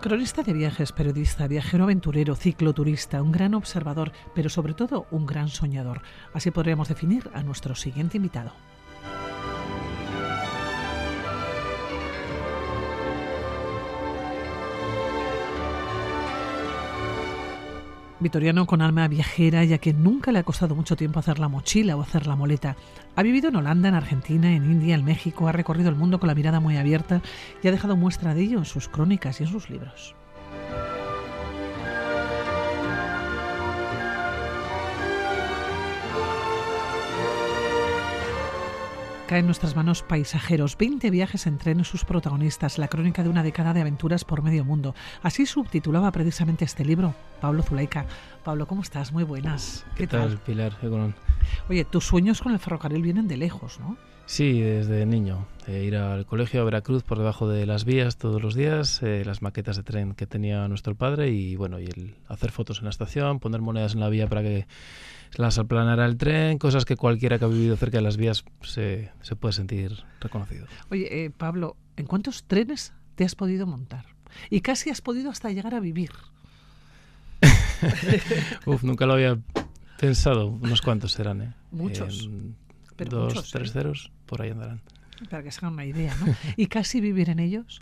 Cronista de viajes, periodista, viajero aventurero, cicloturista, un gran observador, pero sobre todo un gran soñador. Así podríamos definir a nuestro siguiente invitado. Vitoriano con alma viajera, ya que nunca le ha costado mucho tiempo hacer la mochila o hacer la moleta. Ha vivido en Holanda, en Argentina, en India, en México, ha recorrido el mundo con la mirada muy abierta y ha dejado muestra de ello en sus crónicas y en sus libros. Cae en nuestras manos Paisajeros, 20 viajes en tren sus protagonistas, la crónica de una década de aventuras por medio mundo. Así subtitulaba precisamente este libro, Pablo Zulaika. Pablo, ¿cómo estás? Muy buenas. ¿Qué, tal, Pilar? Oye, tus sueños con el ferrocarril vienen de lejos, ¿no? Sí, desde niño. ir al colegio a Veracruz por debajo de las vías todos los días, eh, las maquetas de tren que tenía nuestro padre y bueno, y el hacer fotos en la estación, poner monedas en la vía para que las aplanara el tren, cosas que cualquiera que ha vivido cerca de las vías se, se puede sentir reconocido. Oye, eh, Pablo, ¿en cuántos trenes te has podido montar? Y casi has podido hasta llegar a vivir. Uf, nunca lo había pensado. Unos cuantos serán, ¿eh? Muchos. dos, tres ¿eh? ceros, por ahí andarán. Para que se hagan una idea, ¿no? ¿Y casi vivir en ellos?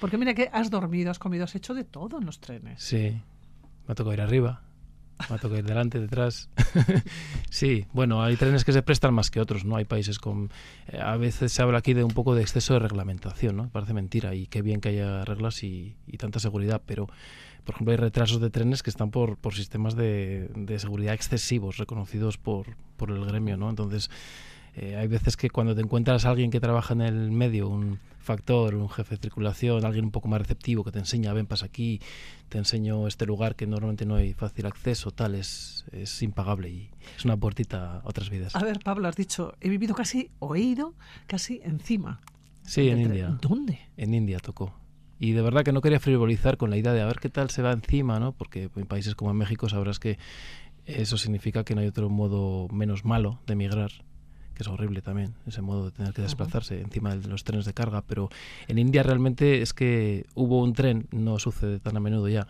Porque mira que has dormido, has comido, has hecho de todo en los trenes. Sí. Me ha tocado ir arriba, me ha ir delante, detrás. sí, bueno, hay trenes que se prestan más que otros, ¿no? Hay países con... Eh, a veces se habla aquí de un poco de exceso de reglamentación, ¿no? Parece mentira y qué bien que haya reglas y, tanta seguridad, pero, por ejemplo, hay retrasos de trenes que están por, por sistemas de, de seguridad excesivos reconocidos por, por el gremio, ¿no? Entonces eh, hay veces que cuando te encuentras a alguien que trabaja en el medio, un factor, un jefe de circulación, alguien un poco más receptivo que te enseña, ven, pasa aquí, te enseño este lugar que normalmente no hay fácil acceso, tal, es, es impagable y es una puertita a otras vidas. A ver, Pablo, has dicho, he vivido casi, oído, casi encima. Sí, en India. ¿Dónde? En India tocó. Y de verdad que no quería frivolizar con la idea de a ver qué tal se va encima, ¿no? Porque en países como en México sabrás que eso significa que no hay otro modo menos malo de emigrar es horrible también, ese modo de tener que desplazarse encima de los trenes de carga, pero en India realmente es que hubo un tren, no sucede tan a menudo ya,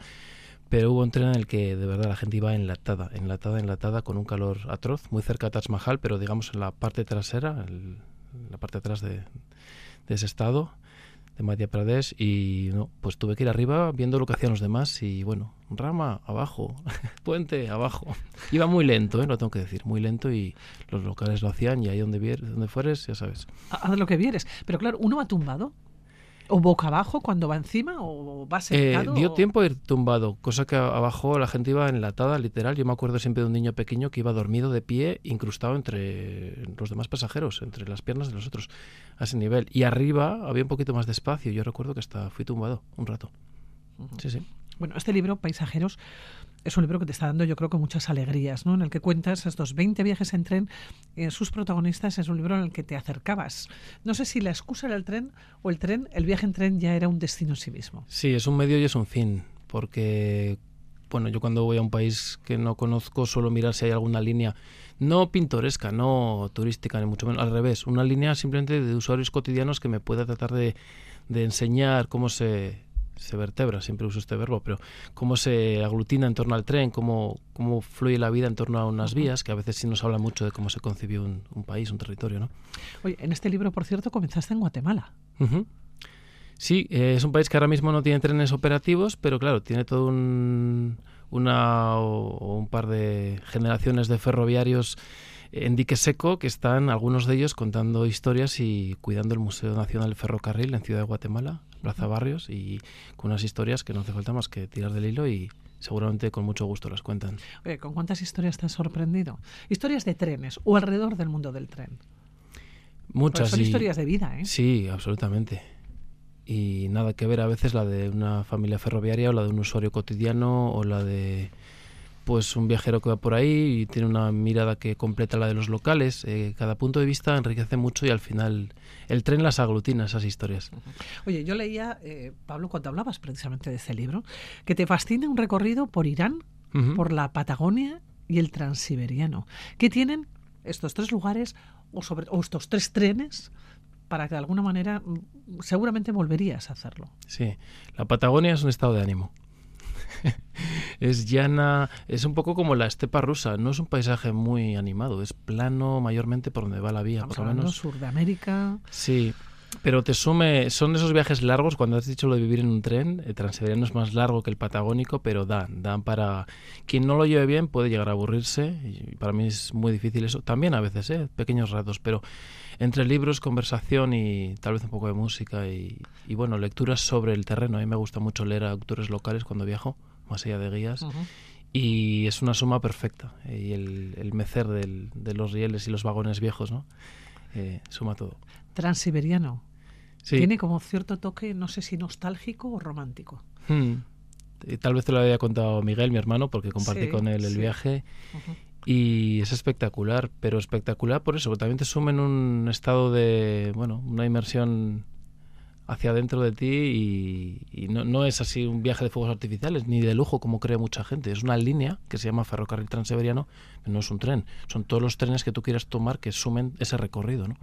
pero hubo un tren en el que de verdad la gente iba enlatada, enlatada, enlatada, con un calor atroz, muy cerca de Taj Mahal, pero digamos en la parte trasera, en la parte atrás de, de ese estado, de Madhya Pradesh y no, pues tuve que ir arriba viendo lo que hacían los demás y bueno, rama abajo, puente abajo. Iba muy lento, ¿eh? lo tengo que decir, muy lento y los locales lo hacían y ahí donde, donde fueres, ya sabes. Haz lo que vieres. Pero claro, uno va tumbado ¿O boca abajo cuando va encima o va eh, sentado? dio tiempo a ir tumbado, cosa que abajo la gente iba enlatada, literal. Yo me acuerdo siempre de un niño pequeño que iba dormido de pie, incrustado entre los demás pasajeros, entre las piernas de los otros, a ese nivel. Y arriba había un poquito más de espacio. Yo recuerdo que hasta fui tumbado un rato. Sí, sí. Bueno, este libro, Paisajeros, es un libro que te está dando yo creo que muchas alegrías, ¿no? En el que cuentas estos 20 viajes en tren, en sus protagonistas es un libro en el que te acercabas. No sé si la excusa era el tren o el tren, el viaje en tren ya era un destino en sí mismo. Sí, es un medio y es un fin, porque bueno, yo cuando voy a un país que no conozco suelo mirar si hay alguna línea no pintoresca, no turística, ni mucho menos, al revés, una línea simplemente de usuarios cotidianos que me pueda tratar de enseñar cómo se se vertebra, siempre uso este verbo, pero cómo se aglutina en torno al tren, cómo, cómo fluye la vida en torno a unas vías, que a veces sí nos habla mucho de cómo se concibió un, país, un territorio. ¿no? Oye, en este libro, por cierto, comenzaste en Guatemala. Sí, eh, es un país que ahora mismo no tiene trenes operativos, pero claro, tiene todo un, una o un par de generaciones de ferroviarios en dique seco que están algunos de ellos contando historias y cuidando el Museo Nacional del Ferrocarril en Ciudad de Guatemala, Plaza Barrios, y con unas historias que no hace falta más que tirar del hilo y seguramente con mucho gusto las cuentan. Oye, ¿con cuántas historias te has sorprendido? Historias de trenes o alrededor del mundo del tren. Muchas. son historias de vida, ¿eh? Sí, absolutamente. Y nada que ver a veces la de una familia ferroviaria o la de un usuario cotidiano o la de pues un viajero que va por ahí y tiene una mirada que completa la de los locales. Eh, cada punto de vista enriquece mucho y al final el tren las aglutina, esas historias. Oye, yo leía, eh, Pablo, cuando hablabas precisamente de ese libro, que te fascina un recorrido por Irán, por la Patagonia y el Transiberiano. ¿Qué tienen estos tres lugares o, sobre, o estos tres trenes para que de alguna manera mm, seguramente volverías a hacerlo. Sí, la Patagonia es un estado de ánimo. Es llana, es un poco como la estepa rusa, no es un paisaje muy animado, es plano mayormente por donde va la vía, por lo menos. Sur de América. Sí, pero te sume, son esos viajes largos, cuando has dicho lo de vivir en un tren, el transiberiano es más largo que el patagónico, pero dan, dan para... Quien no lo lleve bien puede llegar a aburrirse, y para mí es muy difícil eso, también a veces, ¿eh? pequeños ratos, pero entre libros, conversación y tal vez un poco de música y, bueno, lecturas sobre el terreno. A mí me gusta mucho leer a autores locales cuando viajo, más allá de guías. Y es una suma perfecta. Y el, el mecer del, de los rieles y los vagones viejos, ¿no? Eh, suma todo. Transiberiano. Tiene como cierto toque, no sé si nostálgico o romántico. Hmm. Tal vez te lo había contado Miguel, mi hermano, porque compartí con él el viaje. Y es espectacular, pero espectacular por eso, porque también te suma en un estado de, bueno, una inmersión hacia adentro de ti y, no, no, es así un viaje de fuegos artificiales ni de lujo como cree mucha gente. Es una línea que se llama ferrocarril transiberiano, no es un tren. Son todos los trenes que tú quieras tomar que sumen ese recorrido. ¿no?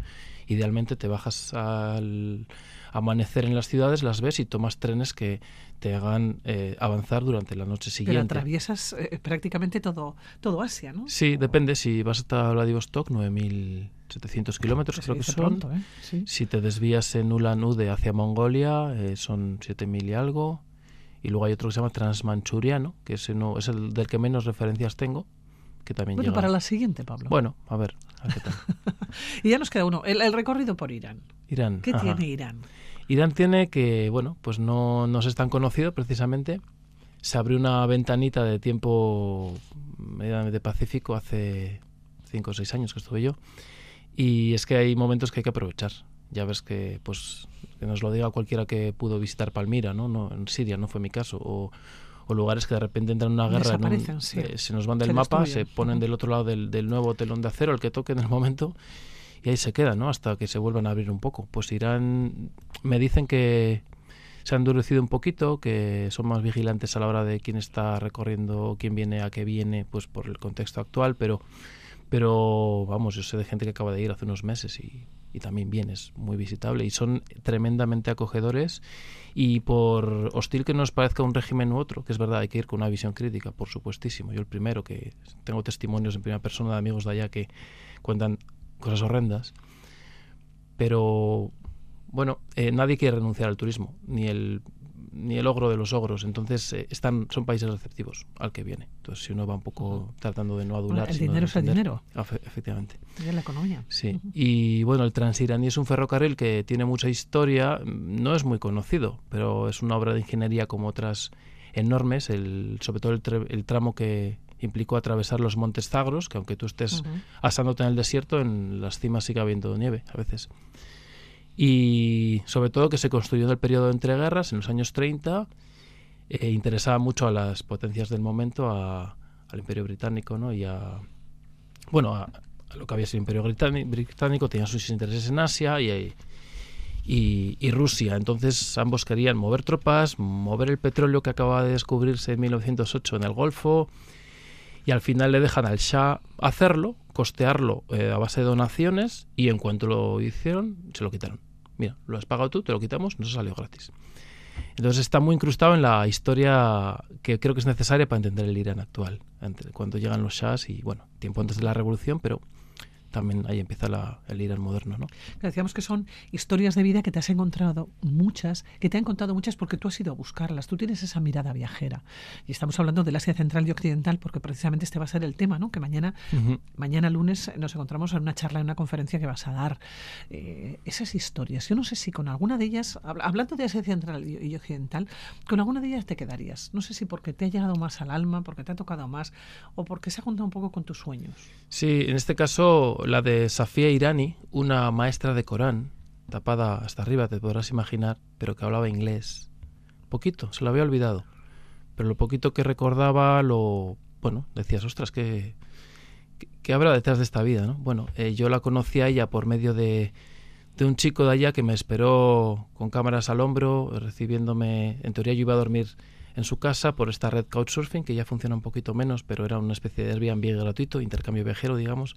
Idealmente te bajas al amanecer en las ciudades, las ves y tomas trenes que te hagan eh, avanzar durante la noche siguiente. Pero atraviesas eh, prácticamente todo, todo Asia, ¿no? Sí, depende. Si vas hasta Vladivostok, 9.700 kilómetros creo que son. ¿eh? Si te desvías en Ulan Ude hacia Mongolia, son 7.000 y algo. Y luego hay otro que se llama Transmanchuriano, que ese no, es el del que menos referencias tengo, que también bueno, para la siguiente, Pablo. Bueno, a ver, qué tal. y ya nos queda uno, el, recorrido por Irán. Irán. ¿Qué tiene Irán? Irán tiene que, bueno, pues no, no es tan conocido precisamente. Se abrió una ventanita de tiempo medianamente pacífico hace cinco o seis años que estuve yo. Y es que hay momentos que hay que aprovechar. Ya ves que, pues, que nos lo diga cualquiera que pudo visitar Palmira, ¿no? no en Siria no fue mi caso. O, lugares que de repente entran en una guerra, eh, se nos van del mapa, se ponen del otro lado del, del nuevo telón de acero, el que toque en el momento, y ahí se queda, ¿no? Hasta que se vuelvan a abrir un poco. Pues Irán, me dicen que se ha endurecido un poquito, que son más vigilantes a la hora de quién está recorriendo, quién viene a qué viene, pues por el contexto actual, pero, pero vamos, yo sé de gente que acaba de ir hace unos meses y, y también viene, es muy visitable y son tremendamente acogedores y por hostil que nos parezca un régimen u otro, que es verdad, hay que ir con una visión crítica, por supuestísimo. Yo el primero que tengo testimonios en primera persona de amigos de allá que cuentan cosas horrendas. Pero bueno, eh, nadie quiere renunciar al turismo, ni el ni el ogro de los ogros. Entonces, eh, están, son países receptivos al que viene. Entonces, si uno va un poco tratando de no adular. el dinero es el dinero. efectivamente. Y la economía. Sí. Y bueno, el Transiraní es un ferrocarril que tiene mucha historia. No es muy conocido, pero es una obra de ingeniería como otras enormes. El, sobre todo el, el tramo que, implicó atravesar los montes Zagros, que aunque tú estés asándote en el desierto, en las cimas sigue habiendo nieve a veces. Y sobre todo que se construyó en el periodo de entreguerras, en los años 30, e interesaba mucho a las potencias del momento, al Imperio Británico, ¿no? Y a, bueno, a, lo que había sido el Imperio Británico, tenía sus intereses en Asia y, y, y, Rusia. Entonces ambos querían mover tropas, mover el petróleo que acababa de descubrirse en 1908 en el Golfo, y al final le dejan al Shah hacerlo, costearlo eh, a base de donaciones y en cuanto lo hicieron, se lo quitaron. Mira, lo has pagado tú, te lo quitamos, no se salió gratis. Entonces está muy incrustado en la historia que creo que es necesaria para entender el Irán actual, cuando llegan los Shahs y, bueno, tiempo antes de la revolución, pero también ahí empieza la, el Irán moderno. ¿no? Decíamos que son historias de vida que te has encontrado muchas, que te han contado muchas porque tú has ido a buscarlas, tú tienes esa mirada viajera. Y estamos hablando del Asia Central y Occidental porque precisamente este va a ser el tema, ¿no? que mañana, mañana lunes nos encontramos en una charla, en una conferencia que vas a dar. Eh, esas historias, yo no sé si con alguna de ellas, hablando de Asia Central y Occidental, con alguna de ellas te quedarías. No sé si porque te ha llegado más al alma, porque te ha tocado más o porque se ha juntado un poco con tus sueños. Sí, en este caso la de Safia Irani, una maestra de Corán, tapada hasta arriba, te podrás imaginar, pero que hablaba inglés. Poquito, se lo había olvidado. Pero lo poquito que recordaba, lo. Bueno, decías, ostras, que. ¿Qué habrá detrás de esta vida? ¿no? Bueno, eh, yo la conocí a ella por medio de, de un chico de allá que me esperó con cámaras al hombro, recibiéndome. En teoría, yo iba a dormir en su casa por esta red Couchsurfing, que ya funciona un poquito menos, pero era una especie de Airbnb gratuito, intercambio viajero, digamos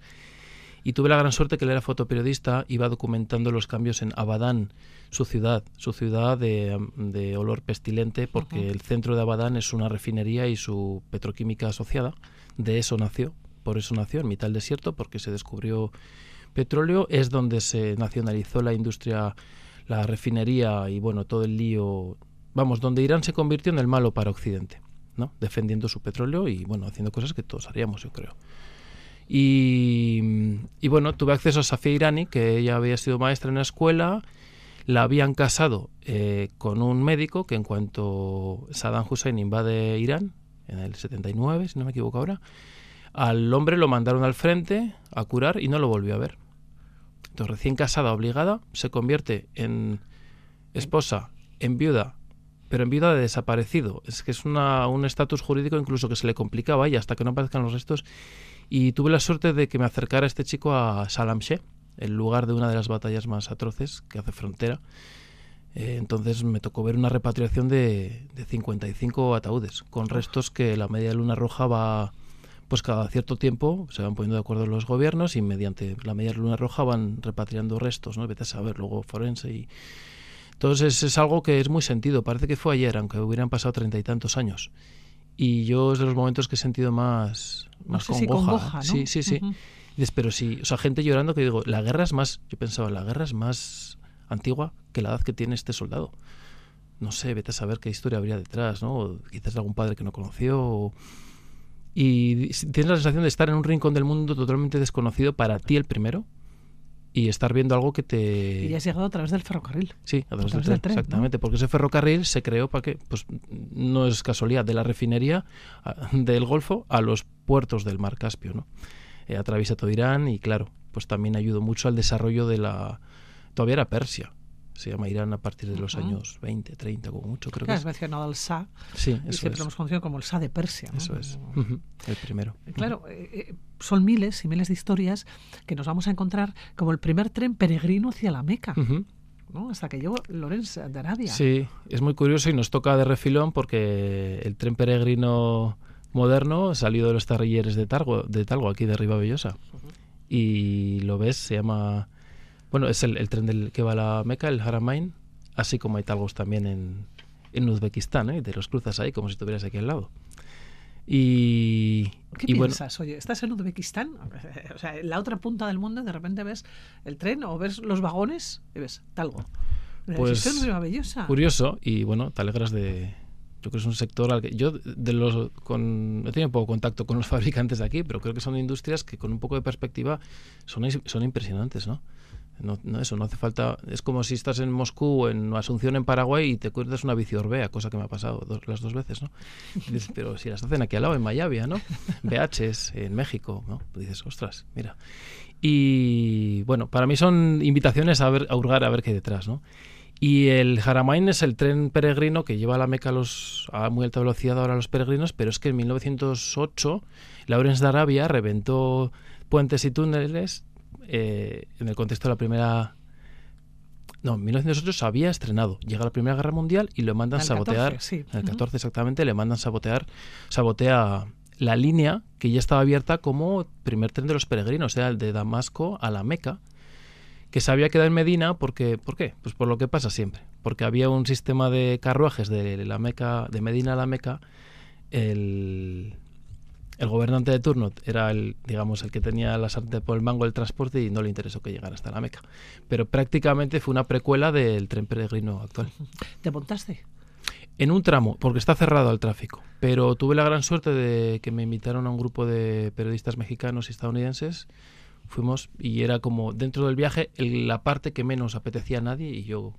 Y tuve la gran suerte que él era fotoperiodista, iba documentando los cambios en Abadán, su ciudad, su ciudad de, de olor pestilente, porque el centro de Abadán es una refinería y su petroquímica asociada. De eso nació, por eso nació, en mitad del desierto, porque se descubrió petróleo. Es donde se nacionalizó la industria, la refinería y bueno, todo el lío. Vamos, donde Irán se convirtió en el malo para Occidente, ¿no? Defendiendo su petróleo y bueno, haciendo cosas que todos haríamos, yo creo. Y, y, bueno, tuve acceso a Safia Irani, que ella había sido maestra en la escuela, la habían casado eh, con un médico que en cuanto Saddam Hussein invade Irán, en el 79, si no me equivoco ahora, al hombre lo mandaron al frente a curar y no lo volvió a ver. Entonces, recién casada, obligada, se convierte en esposa, en viuda, pero en viuda de desaparecido. Es que es una, un estatus jurídico incluso que se le complicaba y hasta que no aparezcan los restos y tuve la suerte de que me acercara este chico a Salamche, el lugar de una de las batallas más atroces que hace frontera. Eh, entonces me tocó ver una repatriación de, de 55 ataúdes, con restos que la media luna roja va, pues cada cierto tiempo se van poniendo de acuerdo los gobiernos y mediante la media luna roja van repatriando restos, ¿no? Vete a saber, luego forense y... Entonces es algo que es muy sentido, parece que fue ayer, aunque hubieran pasado treinta y tantos años. Y yo es de los momentos que he sentido más, más congoja. Sí, congoja ¿no? sí, sí, sí. Uh -huh. dices, pero sí, o sea, gente llorando que digo, la guerra es más, yo pensaba, la guerra es más antigua que la edad que tiene este soldado. No sé, vete a saber qué historia habría detrás, ¿no? O quizás algún padre que no conoció. O... Y tienes la sensación de estar en un rincón del mundo totalmente desconocido para ti el primero y estar viendo algo que te... Y has llegado a través del ferrocarril. Sí, a través, a través del, tren, del, tren, ¿no? exactamente, porque ese ferrocarril se creó para que, pues no es casualidad, de la refinería del Golfo a los puertos del Mar Caspio, ¿no? Eh, atraviesa todo Irán y claro, pues también ayudó mucho al desarrollo de la... Todavía era Persia, se llama Irán a partir de los uh -huh. años 20, 30, como mucho, creo claro, que es mencionado el Shah. Sí, eso y siempre hemos conocido como el Shah de Persia. ¿no? Eso es, uh -huh. el primero. Claro, eh, son miles y miles de historias que nos vamos a encontrar como el primer tren peregrino hacia la Meca. Uh -huh. ¿no? Hasta que llegó Lorenz de Arabia. Sí, es muy curioso y nos toca de refilón porque el tren peregrino moderno salió de los talleres de Talgo, de Talgo aquí de Ribavellosa. Y lo ves, se llama... Bueno, es el, el tren del que va a la Meca, el Haramain, así como hay talgos también en, en Uzbekistán, ¿eh? te los cruzas ahí como si estuvieras aquí al lado. Y, ¿Qué y piensas? Bueno, Oye, ¿estás en Uzbekistán? O sea, en la otra punda del mundo de repente ves el tren o ves los vagones y ves talgo. Pues es maravillosa. curioso y bueno, te alegras de... Yo creo que es un sector al que yo de los con he tenido poco contacto con los fabricantes de aquí, pero creo que son industrias que con un poco de perspectiva son, son impresionantes, ¿no? No, eso, no hace falta. Es como si estás en Moscú o en Asunción, en Paraguay, y te cuentas una bici Orbea, cosa que me ha pasado las dos veces, ¿no? Pero si las hacen aquí al lado, en Mayavia, ¿no? BHs, en México, ¿no? Dices, ostras, mira. Y bueno, para mí son invitaciones a, ver, a hurgar a ver qué hay detrás, ¿no? Y el Haramain es el tren peregrino que lleva a la Meca a, los, a muy alta velocidad ahora a los peregrinos, pero es que en 1908 Lawrence de Arabia reventó puentes y túneles eh, en el contexto de la primera... No, en 1908 se había estrenado. Llega la Primera Guerra Mundial y lo mandan sabotear. 14, sí. En el 14 exactamente, le mandan sabotear, sabotea la línea que ya estaba abierta como primer tren de los peregrinos, o sea, el de Damasco a la Meca, que se había quedado en Medina porque, ¿por qué? Pues por lo que pasa siempre, porque había un sistema de carruajes de la Meca, de Medina a la Meca, el, el gobernante de turno era el, digamos, el que tenía la sartén por el mango del transporte y no le interesó que llegara hasta la Meca. Pero prácticamente fue una precuela del tren peregrino actual. ¿Te montaste? En un tramo, porque está cerrado al tráfico. Pero tuve la gran suerte de que me invitaron a un grupo de periodistas mexicanos y estadounidenses. Fuimos y era como dentro del viaje el, la parte que menos apetecía a nadie y yo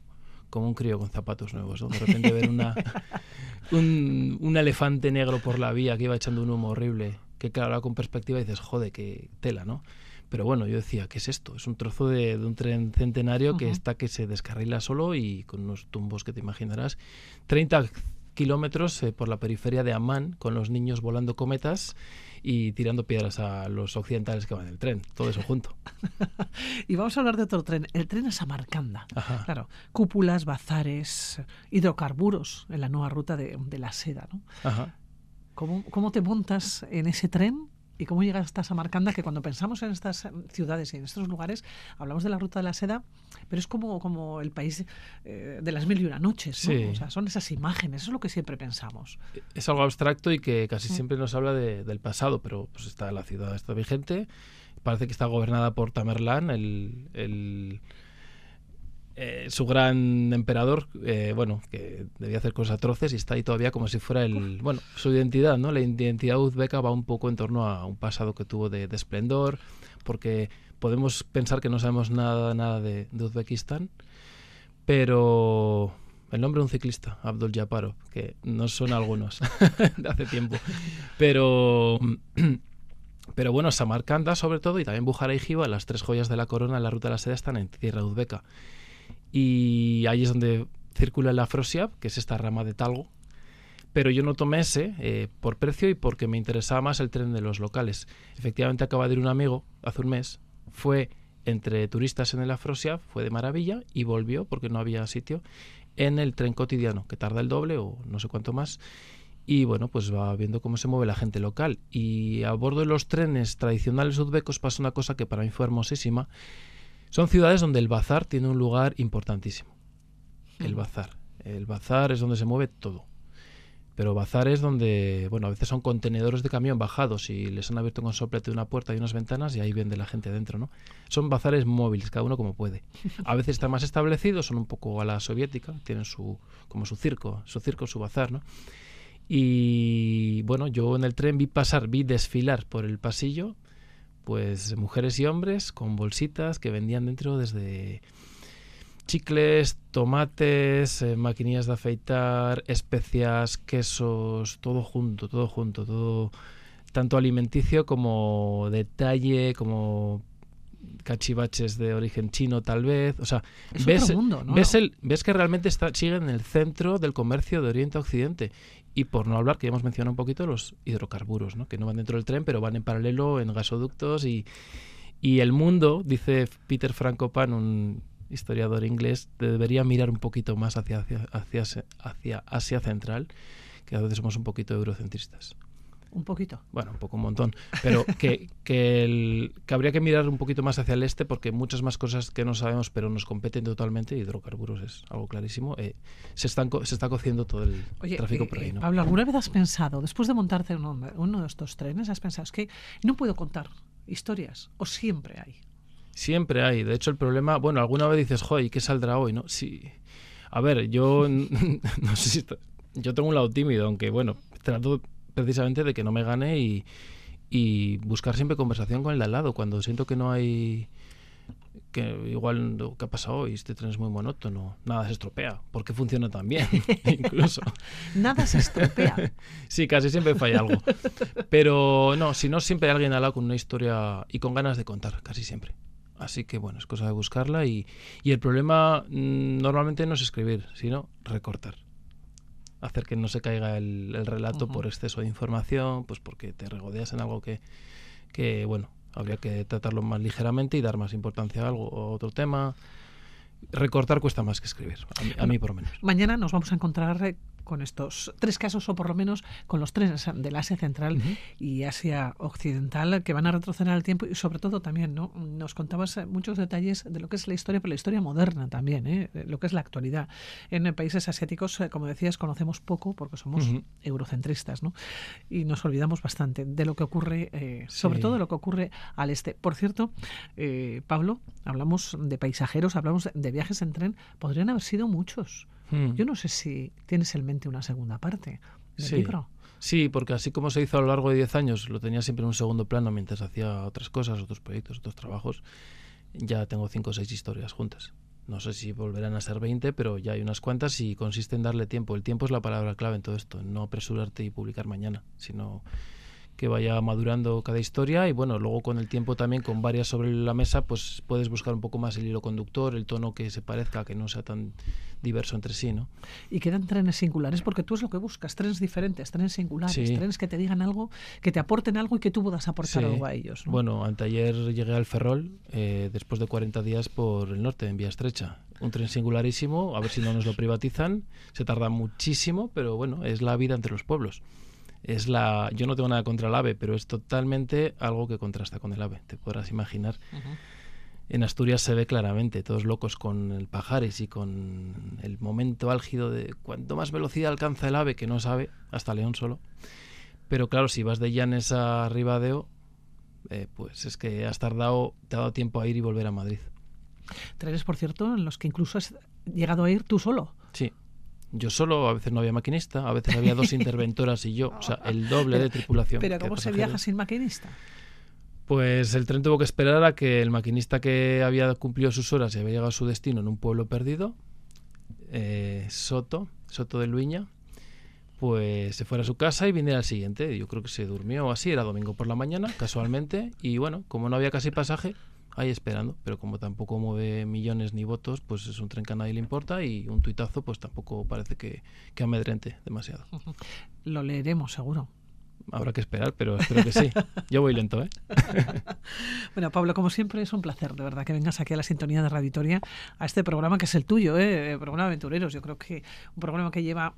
como un crío con zapatos nuevos. ¿no? De repente ver una, un, un, elefante negro por la vía que iba echando un humo horrible, que claro, con perspectiva dices, joder, qué tela, ¿no? Pero bueno, yo decía, ¿qué es esto? Es un trozo de, de un tren centenario uh -huh. que está que se descarrila solo y con unos tumbos que te imaginarás. 30 kilómetros eh, por la periferia de Amán, con los niños volando cometas y tirando piedras a los occidentales que van en el tren, todo eso junto. y vamos a hablar de otro tren, el tren a Samarcanda. Ajá. Claro, cúpulas, bazares, hidrocarburos en la nueva ruta de, de la seda, ¿no? Ajá. ¿Cómo, ¿Cómo te montas en ese tren y cómo llega hasta Samarcanda, que cuando pensamos en estas ciudades y en estos lugares, hablamos de la ruta de la seda, pero es como, como el país eh, de las mil y una noches, ¿no? O sea, son esas imágenes, eso es lo que siempre pensamos. Es algo abstracto y que casi siempre nos habla del pasado, pero pues está la ciudad está vigente, parece que está gobernada por Tamerlán, el eh, su gran emperador, eh, bueno, que debía hacer cosas atroces y está ahí todavía como si fuera el, bueno, su identidad, ¿no? La identidad uzbeca va un poco en torno a un pasado que tuvo de, esplendor, porque podemos pensar que no sabemos nada, nada de, Uzbekistán, pero el nombre de un ciclista, Abdul Yaparo, que no son algunos de hace tiempo, pero... Pero bueno, Samarcanda sobre todo y también Bujara y Jiva, las tres joyas de la corona en la ruta de la seda están en tierra uzbeca y ahí es donde circula la Afrosiab, que es esta rama de talgo. Pero yo no tomé ese eh, por precio y porque me interesaba más el tren de los locales. Efectivamente acaba de ir un amigo hace un mes, fue entre turistas en el Afrosiab, fue de maravilla y volvió porque no había sitio en el tren cotidiano, que tarda el doble o no sé cuánto más. Y bueno, pues va viendo cómo se mueve la gente local. Y a bordo de los trenes tradicionales uzbecos pasa una cosa que para mí fue hermosísima, son ciudades donde el bazar tiene un lugar importantísimo. El bazar. El bazar es donde se mueve todo. Pero bazar es donde, bueno, a veces son contenedores de camión bajados y les han abierto con soplete una puerta y unas ventanas y ahí vende la gente dentro, ¿no? Son bazares móviles, cada uno como puede. A veces están más establecidos, son un poco a la soviética, tienen su, como su circo, su circo, su bazar, ¿no? Y bueno, yo en el tren vi pasar, vi desfilar por el pasillo pues mujeres y hombres con bolsitas que vendían dentro desde chicles, tomates, eh, maquinillas de afeitar, especias, quesos, todo junto, todo junto, todo tanto alimenticio como detalle, como cachivaches de origen chino tal vez, o sea, ves, ves, el, ves que realmente está, sigue en el centro del comercio de Oriente a Occidente y por no hablar, que ya hemos mencionado un poquito, los hidrocarburos, ¿no? que no van dentro del tren, pero van en paralelo en gasoductos y, y el mundo, dice Peter Frankopan, un historiador inglés, debería mirar un poquito más hacia, hacia, hacia, hacia Asia Central, que a veces somos un poquito eurocentristas. Un poquito. Bueno, un poco un montón. Pero que, que, el, que habría que mirar un poquito más hacia el este porque muchas más cosas que no sabemos pero nos competen totalmente. Hidrocarburos es algo clarísimo. Eh, se, están, se está cociendo todo el tráfico por ahí. Eh, ¿no? Pablo, ¿alguna vez has pensado, después de montarte en uno de estos trenes, has pensado, es que no puedo contar historias o siempre hay? Siempre hay. De hecho, el problema, bueno, alguna vez dices, joder, ¿y qué saldrá hoy? no Sí. A ver, yo no sé si... Yo tengo un lado tímido, aunque bueno, trato precisamente de que no me gane y, y buscar siempre conversación con el de al lado. Cuando siento que no hay que igual lo que ha pasado hoy, este tren es muy monótono, nada se estropea, porque funciona tan bien, incluso. nada se estropea. sí, casi siempre falla algo. Pero no, si no, siempre hay alguien al lado con una historia y con ganas de contar, casi siempre. Así que bueno, es cosa de buscarla y, y el problema mm, normalmente no es escribir, sino recortar hacer que no se caiga el, relato por exceso de información, pues porque te regodeas en algo que, que, bueno, habría que tratarlo más ligeramente y dar más importancia a algo o otro tema. Recortar cuesta más que escribir, a mí, por lo menos. Mañana nos vamos a encontrar eh, con estos tres casos, o por lo menos con los tres del Asia Central y Asia Occidental, que van a retroceder el tiempo y sobre todo también, ¿no? Nos contabas eh, muchos detalles de lo que es la historia, pero la historia moderna también, ¿eh? lo que es la actualidad. En países asiáticos, eh, como decías, conocemos poco porque somos eurocentristas, ¿no? Y nos olvidamos bastante de lo que ocurre, eh, sobre todo de lo que ocurre al este. Por cierto, Pablo, hablamos de paisajeros, hablamos de viajes en tren, podrían haber sido muchos. Hmm. Yo no sé si tienes en mente una segunda parte del sí. libro. Sí, porque así como se hizo a lo largo de 10 años, lo tenía siempre en un segundo plano mientras hacía otras cosas, otros proyectos, otros trabajos, ya tengo 5 o 6 historias juntas. No sé si volverán a ser 20, pero ya hay unas cuantas y consiste en darle tiempo. El tiempo es la palabra clave en todo esto, no apresurarte y publicar mañana, sino que vaya madurando cada historia y bueno, luego con el tiempo también con varias sobre la mesa, pues puedes buscar un poco más el hilo conductor, el tono que se parezca, que no sea tan diverso entre sí, ¿no? Y quedan trenes singulares porque tú es lo que buscas, trenes diferentes, trenes singulares, trenes que te digan algo, que te aporten algo y que tú puedas aportar algo a ellos. ¿no? Bueno, anteayer llegué al Ferrol eh, después de 40 días por el norte, en vía estrecha. Un tren singularísimo, a ver si no nos lo privatizan. Se tarda muchísimo, pero bueno, es la vida entre los pueblos es la yo no tengo nada contra el ave pero es totalmente algo que contrasta con el ave te podrás imaginar. En Asturias se ve claramente todos locos con el pajares y con el momento álgido de cuanto más velocidad alcanza el ave que no sabe hasta León solo. Pero claro si vas de Llanes a Ribadeo eh, pues es que has tardado te ha dado tiempo a ir y volver a Madrid. Trenes por cierto en los que incluso has llegado a ir tú solo. Sí yo solo, a veces no había maquinista, a veces había dos interventoras y yo, o sea, el doble de tripulación. Pero ¿cómo se viaja sin maquinista? Pues el tren tuvo que esperar a que el maquinista que había cumplido sus horas y había llegado a su destino en un pueblo perdido, eh, Soto, Soto de Luiña, pues se fuera a su casa y viniera al siguiente. Yo creo que se durmió así, era domingo por la mañana, casualmente, y bueno, como no había casi pasaje, ahí esperando, pero como tampoco mueve millones ni votos, pues es un tren que a nadie le importa y un tuitazo pues tampoco parece que, que amedrente demasiado. Lo leeremos seguro. Habrá que esperar, pero espero que sí. Yo voy lento, ¿eh? bueno, Pablo, como siempre, es un placer, de verdad, que vengas aquí a la sintonía de Raditoria, a este programa que es el tuyo, ¿eh? programa Aventureros. Yo creo que un programa que lleva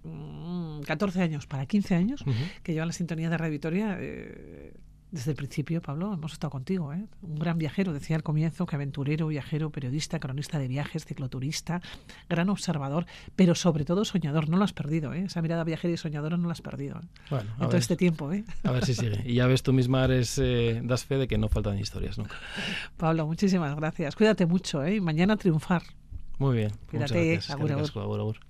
14 mm, años para 15 años, que lleva la sintonía de Raditoria. Eh, desde el principio, Pablo, hemos estado contigo. ¿eh? Un gran viajero, decía al comienzo, que aventurero, viajero, periodista, cronista de viajes, cicloturista, gran observador, pero sobre todo soñador. No lo has perdido, ¿eh? esa mirada viajera y soñadora no la has perdido ¿eh? bueno, en todo este tiempo. ¿eh? A ver si sigue. Y ya ves, tú misma eres, eh, das fe de que no faltan historias nunca. Pablo, muchísimas gracias. Cuídate mucho ¿eh? y mañana triunfar. Muy bien. Cuídate. Muchas gracias.